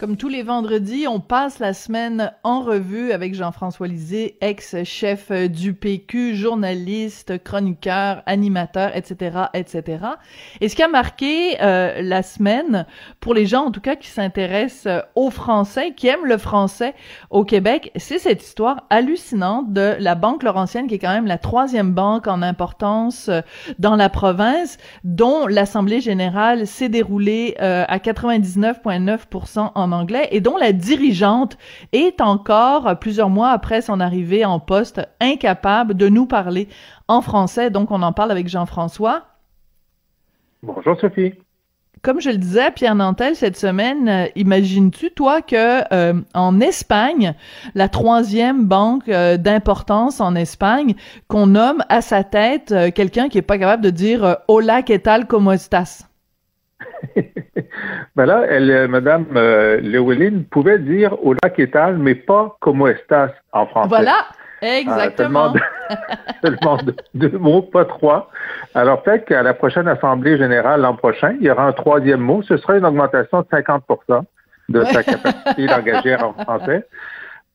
Comme tous les vendredis, on passe la semaine en revue avec Jean-François Lisée, ex-chef du PQ, journaliste, chroniqueur, animateur, etc., etc. Et ce qui a marqué euh, la semaine, pour les gens en tout cas qui s'intéressent euh, au français, qui aiment le français au Québec, c'est cette histoire hallucinante de la Banque Laurentienne, qui est quand même la troisième banque en importance euh, dans la province, dont l'Assemblée générale s'est déroulée à 99,9% en anglais et dont la dirigeante est encore, plusieurs mois après son arrivée en poste, incapable de nous parler en français. Donc, on en parle avec Jean-François. Bonjour, Sophie. Comme je le disais, Pierre Nantel, cette semaine, euh, imagines-tu, toi, que euh, en Espagne, la troisième banque euh, d'importance en Espagne, qu'on nomme à sa tête quelqu'un qui est pas capable de dire Hola, ¿qué tal, cómo estás? ben là, elle, euh, Madame euh, Llewellyn pouvait dire hola que tal, mais pas como estás en français. Voilà, exactement. seulement, deux, mots, pas trois. Alors peut-être qu'à la prochaine Assemblée générale l'an prochain, il y aura un troisième mot. Ce sera une augmentation de 50 de sa capacité d'engager en français.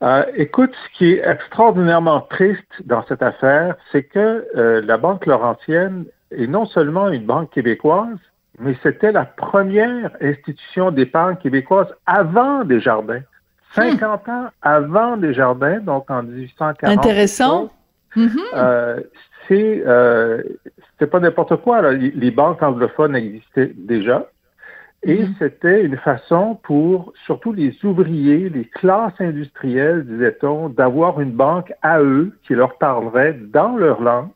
Euh, écoute, ce qui est extraordinairement triste dans cette affaire, c'est que euh, la Banque Laurentienne est non seulement une banque québécoise, mais c'était la première institution d'épargne québécoise avant Desjardins. 50 hmm. ans avant Desjardins, donc en 1840. Intéressant. Mm-hmm. Euh, c'est euh, c'était pas n'importe quoi. Là. Les banques anglophones existaient déjà. Et mm-hmm. c'était une façon pour surtout les ouvriers, les classes industrielles, disait-on, d'avoir une banque à eux qui leur parlerait dans leur langue.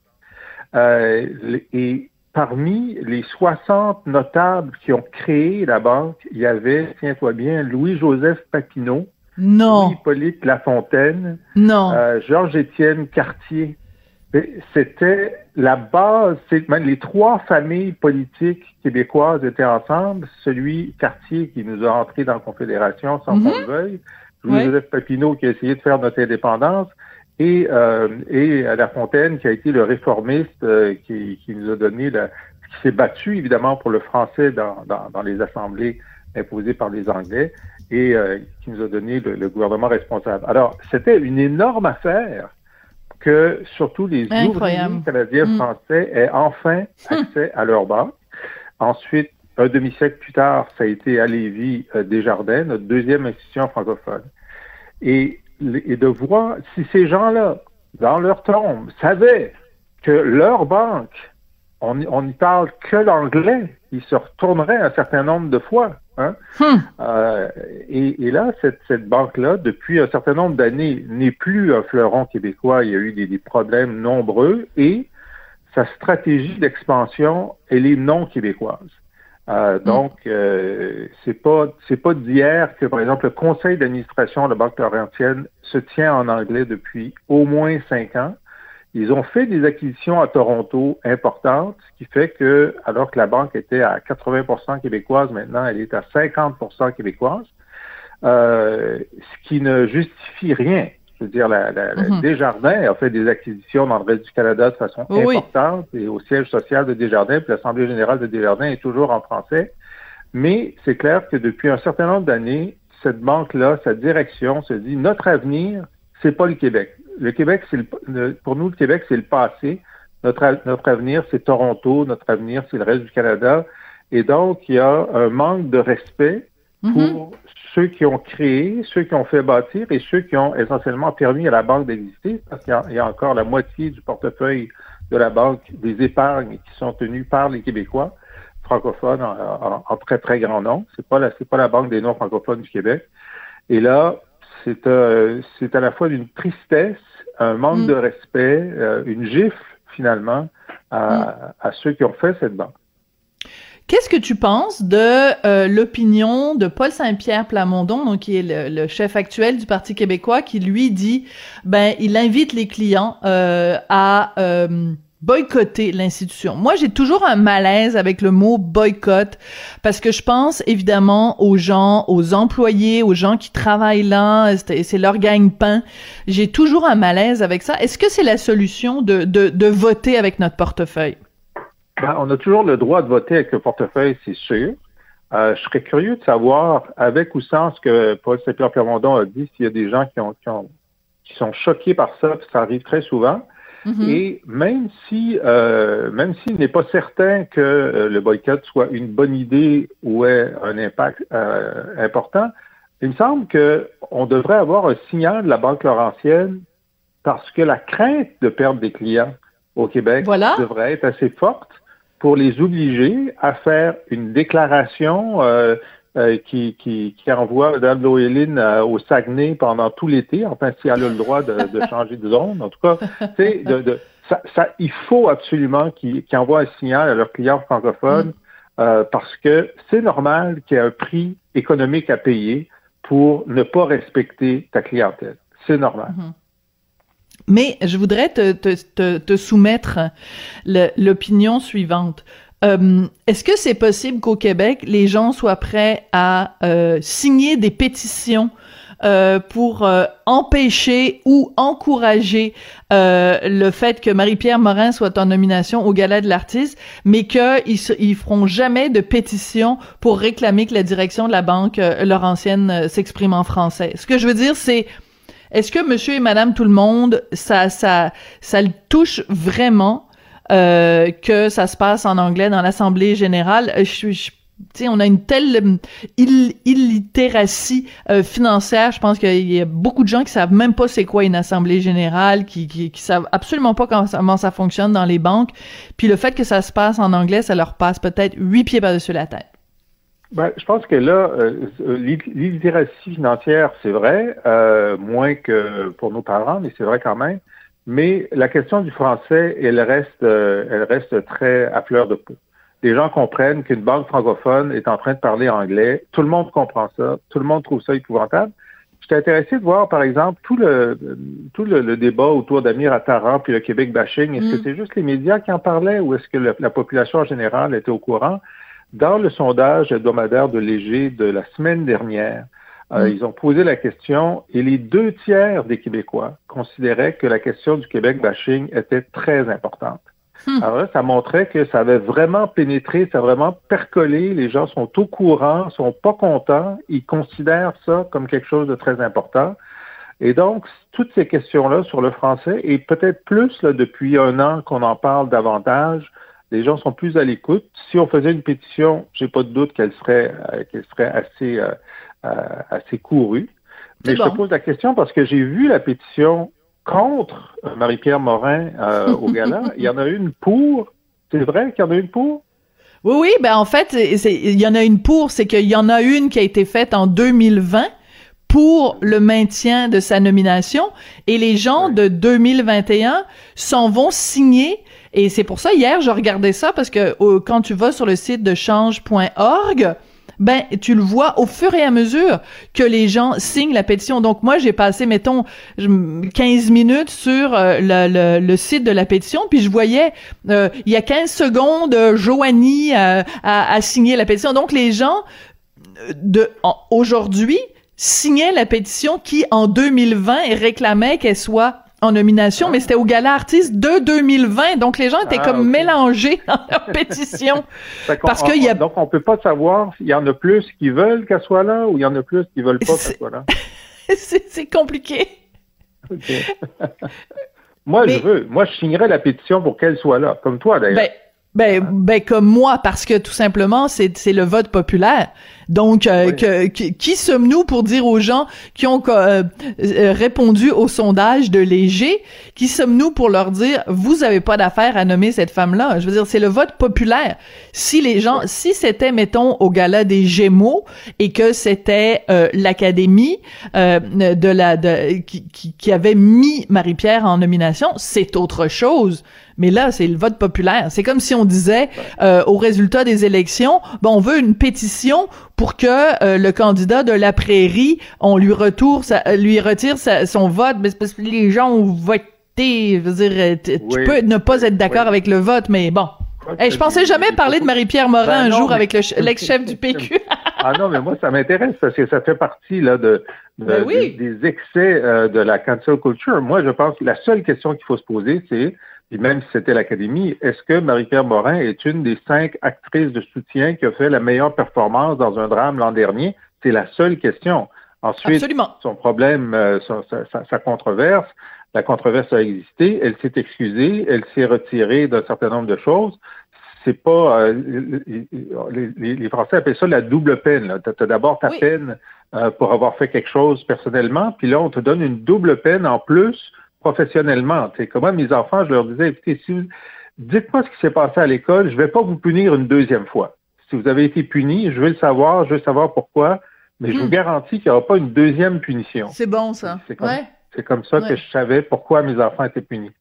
Euh, et parmi les 60 notables qui ont créé la banque, il y avait, tiens-toi bien, Louis-Joseph Papineau, non. Louis-Hippolyte Lafontaine, non. Euh, Georges-Étienne Cartier. C'était la base, même les trois familles politiques québécoises étaient ensemble. Celui Cartier qui nous a entrés dans la Confédération sans qu'on le veuille, Louis-Joseph Papineau qui a essayé de faire notre indépendance, et, euh, et La Fontaine, qui a été le réformiste euh, qui, qui, nous a donné, la, qui s'est battu évidemment pour le français dans, dans, dans les assemblées imposées par les Anglais et euh, qui nous a donné le, gouvernement responsable. Alors, c'était une énorme affaire que surtout les ouvriers canadiens mm. français aient enfin hum. accès à leur banque. Ensuite, un demi-siècle plus tard, ça a été à Lévis euh, Desjardins, notre deuxième institution francophone. Et et de voir si ces gens-là, dans leur tombe, savaient que leur banque, on n'y parle que l'anglais, ils se retourneraient un certain nombre de fois. Hein? Hmm. Euh, et, là, cette, cette banque-là, depuis un certain nombre d'années, n'est plus un fleuron québécois. Il y a eu des, des problèmes nombreux et sa stratégie d'expansion, elle est non québécoise. Euh, mm. donc, euh, c'est pas c'est pas d'hier que, par exemple, le conseil d'administration de la Banque Laurentienne se tient en anglais depuis au moins cinq ans. Ils ont fait des acquisitions à Toronto importantes, ce qui fait que, alors que la banque était à 80% québécoise, maintenant elle est à 50% québécoise, euh, ce qui ne justifie rien. Je veux dire, la, la, mm-hmm. Desjardins a fait des acquisitions dans le reste du Canada de façon importante et au siège social de Desjardins, puis l'Assemblée générale de Desjardins est toujours en français. Mais c'est clair que depuis un certain nombre d'années, cette banque-là, sa direction se dit notre avenir, c'est pas le Québec. Le Québec, c'est le, pour nous, le Québec, c'est le passé. Notre, notre avenir, c'est Toronto. Notre avenir, c'est le reste du Canada. Et donc, il y a un manque de respect mm-hmm. pour ceux qui ont créé, ceux qui ont fait bâtir et ceux qui ont essentiellement permis à la banque d'exister, parce qu'il y, a encore la moitié du portefeuille de la banque des épargnes qui sont tenues par les Québécois francophones en, très très grand nombre. C'est pas la c'est pas la banque des non francophones du Québec. Et là, c'est euh, c'est à la fois d'une tristesse, un manque mm. de respect, euh, une gifle finalement à, mm. à ceux qui ont fait cette banque. Qu'est-ce que tu penses de euh, l'opinion de Paul Saint-Pierre Plamondon, donc qui est le, chef actuel du Parti québécois, qui lui dit, ben, il invite les clients euh, à euh, boycotter l'institution? Moi, j'ai toujours un malaise avec le mot boycott parce que je pense évidemment aux gens, aux employés, aux gens qui travaillent là, c'est leur gagne-pain. J'ai toujours un malaise avec ça. Est-ce que c'est la solution de, de, de, voter avec notre portefeuille? Ben, on a toujours le droit de voter avec le portefeuille, c'est sûr. Euh, je serais curieux de savoir, avec ou sans ce que Paul Saint-Pierre Plamondon a dit, s'il y a des gens qui, ont, qui, ont, qui sont choqués par ça, ça arrive très souvent. Mm-hmm. Et même si, euh, même s'il n'est pas certain que euh, le boycott soit une bonne idée ou ait un impact euh, important, il me semble qu'on devrait avoir un signal de la Banque Laurentienne parce que la crainte de perdre des clients au Québec devrait être assez forte pour les obliger à faire une déclaration euh, euh, qui, qui, qui, envoie Mme Loéline euh, au Saguenay pendant tout l'été, enfin, si elle a le droit de, de changer de zone. En tout cas, de, de, ça, ça, il faut absolument qu'ils envoient un signal à leurs clients francophones mm. euh, parce que c'est normal qu'il y ait un prix économique à payer pour ne pas respecter ta clientèle. C'est normal. Mm-hmm. Mais je voudrais te, te, te, te soumettre l'opinion suivante. Euh, Est-ce que c'est possible qu'au Québec, les gens soient prêts à euh, signer des pétitions euh, pour euh, empêcher ou encourager euh, le fait que Marie-Pierre Morin soit en nomination au Gala de l'artiste, mais qu'ils ils feront jamais de pétition pour réclamer que la direction de la banque Laurentienne s'exprime en français? Ce que je veux dire, c'est est-ce que Monsieur et Madame tout le monde, ça, ça, ça le touche vraiment euh, que ça se passe en anglais dans l'Assemblée générale? Euh, je, je on a une telle euh, illitératie financière. Je pense qu'il y a beaucoup de gens qui savent même pas c'est quoi une assemblée générale, qui, qui, qui savent absolument pas comment, ça fonctionne dans les banques. Puis le fait que ça se passe en anglais, ça leur passe peut-être huit pieds par-dessus la tête. Ben, je pense que là, l'illittératie financière, c'est vrai, moins que pour nos parents, mais c'est vrai quand même. Mais la question du français, elle reste, euh, elle reste très à fleur de peau. Les gens comprennent qu'une banque francophone est en train de parler anglais. Tout le monde comprend ça. Tout le monde trouve ça épouvantable. J'étais intéressé de voir, par exemple, tout le tout le, débat autour d'Amir Attaran puis le Québec bashing. Est-ce que mm. c'est juste les médias qui en parlaient ou est-ce que la population en général était au courant? Dans le sondage hebdomadaire de Léger de la semaine dernière, euh, mm. Ils ont posé la question et les deux tiers des Québécois considéraient que la question du Québec bashing était très importante. Hmm. Alors là, ça montrait que ça avait vraiment pénétré, ça a vraiment percolé. Les gens sont au courant, sont pas contents, ils considèrent ça comme quelque chose de très important. Et donc, toutes ces questions-là sur le français, et peut-être plus là, depuis un an qu'on en parle davantage, les gens sont plus à l'écoute. Si on faisait une pétition, j'ai pas de doute qu'elle serait, euh, qu'elle serait assez euh, euh, assez couru. Mais je te pose la question parce que j'ai vu la pétition contre euh, Marie-Pierre Morin au gala. Il y en a une pour. C'est vrai qu'il y en a une pour? Oui, oui, ben en fait, il y en a une pour, c'est qu'il y en a une qui a été faite en 2020 pour le maintien de sa nomination et les gens de 2021 s'en vont signer et c'est pour ça hier je regardais ça parce que quand tu vas sur le site de change.org ben tu le vois au fur et à mesure que les gens signent la pétition. Donc moi j'ai passé mettons 15 minutes sur euh, le, le, site de la pétition puis je voyais euh, il y a 15 secondes euh, Joanie a, a, signé la pétition. Donc les gens de aujourd'hui signaient la pétition qui en 2020 réclamait qu'elle soit en nomination, mais c'était au Gala Artiste de 2020. Donc, les gens étaient ah, comme mélangés dans leur pétition. parce qu'il y a... Donc, on peut pas savoir s'il y en a plus qui veulent qu'elle soit là ou il y en a plus qui veulent pas qu'elle soit là. c'est compliqué. moi, je veux. Moi, je signerais la pétition pour qu'elle soit là, comme toi, d'ailleurs. Ben, ben, ben, comme moi, parce que tout simplement, c'est le vote populaire. Donc, euh, que, qui sommes-nous pour dire aux gens qui ont euh, euh, répondu au sondage de Léger, qui sommes-nous pour leur dire, vous avez pas d'affaire à nommer cette femme-là? Je veux dire, c'est le vote populaire. Si les gens, si c'était, mettons, au gala des Gémeaux et que c'était l'Académie de la de, qui, qui avait mis Marie-Pierre en nomination, c'est autre chose. Mais là, c'est le vote populaire. C'est comme si on disait euh, au résultat des élections, ben, on veut une pétition pour que euh, le candidat de la prairie, on lui retourne, lui retire son vote, mais parce que les gens ont voté Je veux dire, tu peux ne pas être d'accord avec le vote, mais bon. Hey, je pensais jamais parler de Marie-Pierre Morin ben un jour avec l'ex-chef du PQ. ah non, mais moi, ça m'intéresse parce que ça fait partie là, de, ben des, excès euh, de la cancel culture. Moi, je pense que la seule question qu'il faut se poser, c'est, et même si c'était l'Académie, est-ce que Marie-Pierre Morin est une des cinq actrices de soutien qui a fait la meilleure performance dans un drame l'an dernier? C'est la seule question. Ensuite, son problème, euh, sa, controverse, la controverse a existé, elle s'est excusée, elle s'est retirée d'un certain nombre de choses. C'est pas euh, les, Français appellent ça la double peine. Tu as, d'abord ta peine euh, pour avoir fait quelque chose personnellement, puis là on te donne une double peine en plus professionnellement. C'est comme mes enfants, je leur disais, écoutez, si dites-moi ce qui s'est passé à l'école, je vais pas vous punir une deuxième fois. Si vous avez été puni, je veux le savoir, je veux savoir pourquoi mais je vous hmm. garantis qu'il n'y aura pas une deuxième punition. C'est bon, ça. C'est comme, ça que je savais pourquoi mes enfants étaient punis.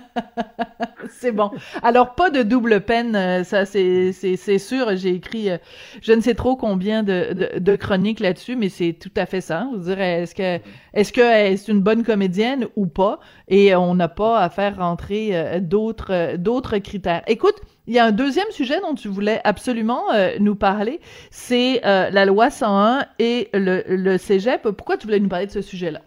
c'est bon. Alors pas de double peine, euh, ça c'est sûr. J'ai écrit euh, je ne sais trop combien de, de, chroniques là-dessus, mais c'est tout à fait ça. Vous direz est-ce que est-ce que est une bonne comédienne ou pas? Et on n'a pas à faire rentrer euh, d'autres d'autres critères. Écoute, il y a un deuxième sujet dont tu voulais absolument nous parler, c'est la loi 101 et le, le cégep. Pourquoi tu voulais nous parler de ce sujet-là?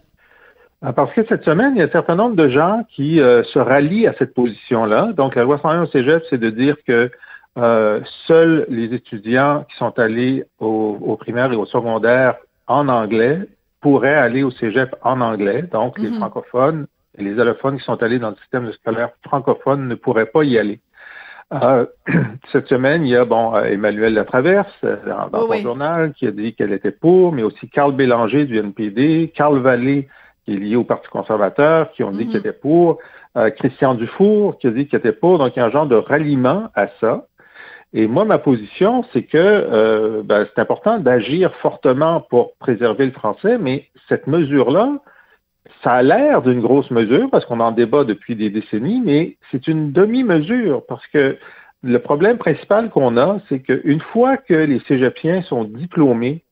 Parce que cette semaine, il y a un certain nombre de gens qui euh, se rallient à cette position-là. Donc, la loi 101 au Cégep, c'est de dire que euh, seuls les étudiants qui sont allés au, au, primaire et au secondaire en anglais pourraient aller au Cégep en anglais. Donc, les mhm. francophones et les allophones qui sont allés dans le système scolaire francophone ne pourraient pas y aller. Euh, cette semaine, il y a bon Emmanuel Latraverse dans, dans son journal qui a dit qu'elle était pour, mais aussi Carl Bélanger du NPD, Carl Vallée qui est lié au Parti conservateur, qui ont dit qu'il mhm. était pour, euh, Christian Dufour, qui a dit qu'il était pour, donc il y a un genre de ralliement à ça. Et moi, ma position, c'est que euh, ben, c'est important d'agir fortement pour préserver le français, mais cette mesure-là, ça a l'air d'une grosse mesure parce qu'on en débat depuis des décennies, mais c'est une demi-mesure parce que le problème principal qu'on a, c'est qu'une fois que les cégepiens sont diplômés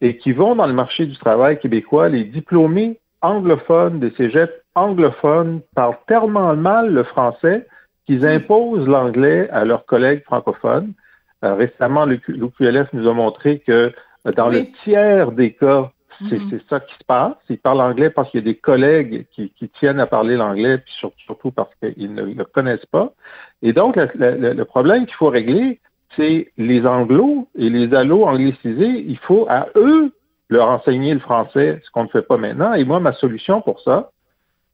et qui vont dans le marché du travail québécois, les diplômés anglophones, des cégeps anglophones parlent tellement mal le français qu'ils imposent l'anglais à leurs collègues francophones. Euh, récemment, l'UQLF nous a montré que euh, dans le tiers des cas, hmm. c'est ça qui se passe. Ils parlent anglais parce qu'il y a des collègues qui, tiennent à parler l'anglais, puis surtout parce qu'ils ne le connaissent pas. Et donc, le, problème qu'il faut régler, c'est les anglos et les allos anglicisés. Il faut à eux leur enseigner le français, ce qu'on ne fait pas maintenant. Et moi, ma solution pour ça,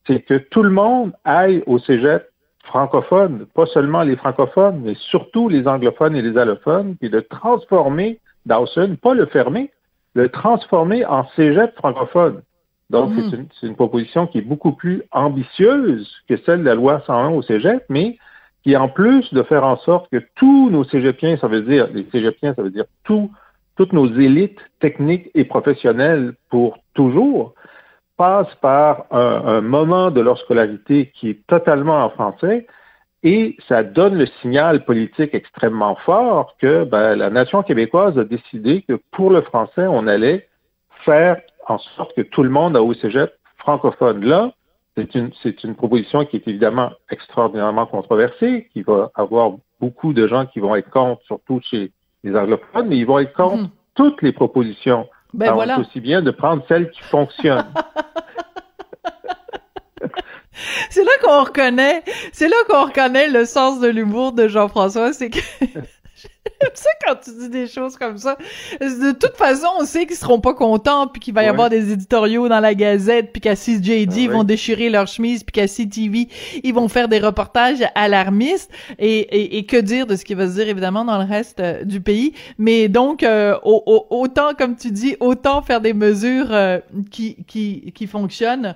c'est que tout le monde aille au cégep francophone, pas seulement les francophones, mais surtout les anglophones et les allophones, puis de transformer Dawson, pas le fermer, le transformer en cégep francophone. Donc, c'est mhm. une, une, proposition qui est beaucoup plus ambitieuse que celle de la loi 101 au cégep, mais qui, en plus de faire en sorte que tous nos cégepiens, ça veut dire, les cégepiens, ça veut dire tous toutes nos élites techniques et professionnelles pour toujours passent par un, moment de leur scolarité qui est totalement en français et ça donne le signal politique extrêmement fort que ben, la nation québécoise a décidé que pour le français, on allait faire en sorte que tout le monde a au cégep francophone. Là, c'est une, c'est une proposition qui est évidemment extraordinairement controversée, qui va avoir beaucoup de gens qui vont être contre, surtout chez les anglophones, mais ils vont être contre mhm. toutes les propositions. Ben voilà. C'est aussi bien de prendre celles qui fonctionnent. c'est là qu'on reconnaît, c'est là qu'on reconnaît le sens de l'humour de Jean-François, c'est que tu sais, quand tu dis des choses comme ça, de toute façon, on sait qu'ils seront pas contents, puis qu'il va y avoir des éditoriaux dans la Gazette, puis qu'à CJD, ils vont déchirer leur chemise, puis qu'à CTV, ils vont faire des reportages alarmistes, et, et, que dire de ce qui va se dire, évidemment, dans le reste euh, du pays. Mais donc, euh, autant, comme tu dis, autant faire des mesures euh, qui, qui, qui fonctionnent.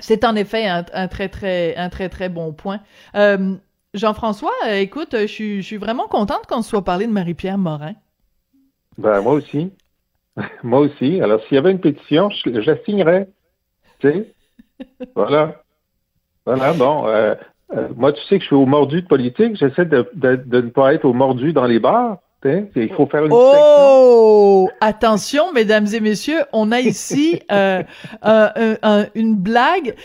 c'est en effet un, un, très très un très très bon point. Jean-François, euh, écoute, je suis, vraiment contente qu'on se soit parlé de Marie-Pierre Morin. Ben, moi aussi. moi aussi. Alors, s'il y avait une pétition, je, la signerais. Tu sais? voilà. Voilà, bon. Euh, euh, moi, tu sais que je suis au mordu de politique. J'essaie de, ne pas être au mordu dans les bars. Il faut faire une Oh! Attention, mesdames et messieurs, on a ici euh, une blague.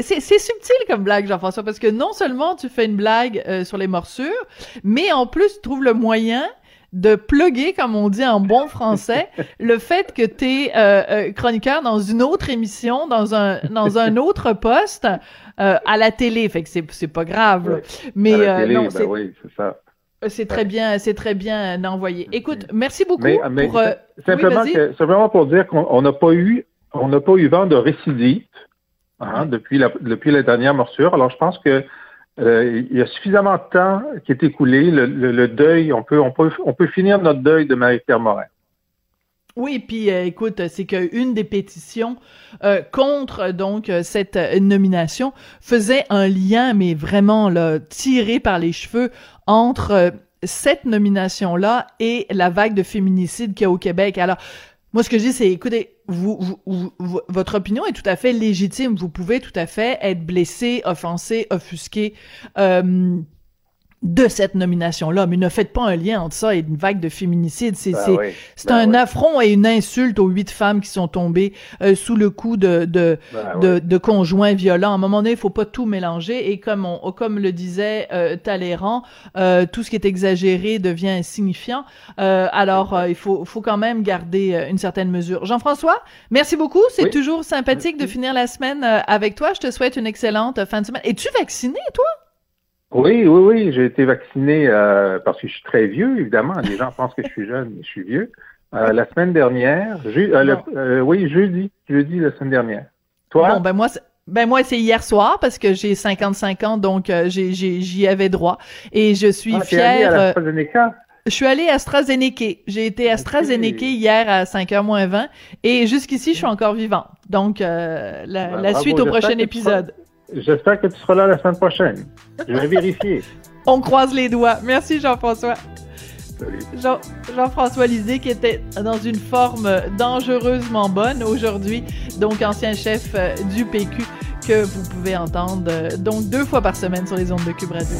C'est subtil comme blague, Jean-François, parce que non seulement tu fais une blague euh, sur les morsures, mais en plus, tu trouves le moyen de plugger, comme on dit en bon français, le fait que tu es euh, euh, chroniqueur dans une autre émission, dans un dans un autre poste à la télé. Fait que c'est c'est pas grave. Mais non, ben oui, c'est ça. C'est très bien, c'est très bien envoyé. Écoute, merci beaucoup pour. simplement, simplement pour dire qu'on n'a pas eu, on n'a pas eu vent de récidive hein, depuis la depuis la dernière morsure. Alors, je pense que euh, il y a suffisamment de temps qui est écoulé. Le, deuil, on peut, on peut, on peut finir notre deuil de Marie-Pierre Morin. Oui, puis euh, écoute, c'est qu'une des pétitions euh, contre donc cette nomination faisait un lien, mais vraiment là, tiré par les cheveux entre cette nomination-là et la vague de féminicide qu'il y a au Québec. Alors, moi, ce que je dis, c'est, écoutez, vous, votre opinion est tout à fait légitime. Vous pouvez tout à fait être blessé, offensé, offusqué. Euh, de cette nomination-là. Mais ne faites pas un lien entre ça et une vague de féminicide. C'est ben c'est ben un affront et une insulte aux huit femmes qui sont tombées euh, sous le coup de de, ben de, de, conjoints violents. À un moment donné, il faut pas tout mélanger. Et comme on, comme le disait euh, Talleyrand, euh, tout ce qui est exagéré devient insignifiant. Euh, alors, il faut, faut quand même garder une certaine mesure. Jean-François, merci beaucoup. C'est toujours sympathique de finir la semaine avec toi. Je te souhaite une excellente fin de semaine. Es-tu vacciné, toi? Oui, oui, oui, j'ai été vacciné euh, parce que je suis très vieux, évidemment. Les gens pensent que je suis jeune, mais je suis vieux. Euh, la semaine dernière, euh, oui, jeudi, jeudi la semaine dernière. Toi? Bon, ben moi, ben moi, c'est hier soir parce que j'ai 55 ans, donc j'y avais droit. Et je suis ah, fière. à? Je suis allée à AstraZeneca. J'ai été à AstraZeneca hier à 5h moins 20 et jusqu'ici, je suis encore vivant. Donc, la, ben, suite au prochain épisode. J'espère que tu seras là la semaine prochaine. Je vais vérifier. On croise les doigts. Merci Jean-François. Jean, Jean-François Lisée qui était dans une forme dangereusement bonne aujourd'hui, donc ancien chef euh, du PQ que vous pouvez entendre euh, donc deux fois par semaine sur les ondes de Cube Radio.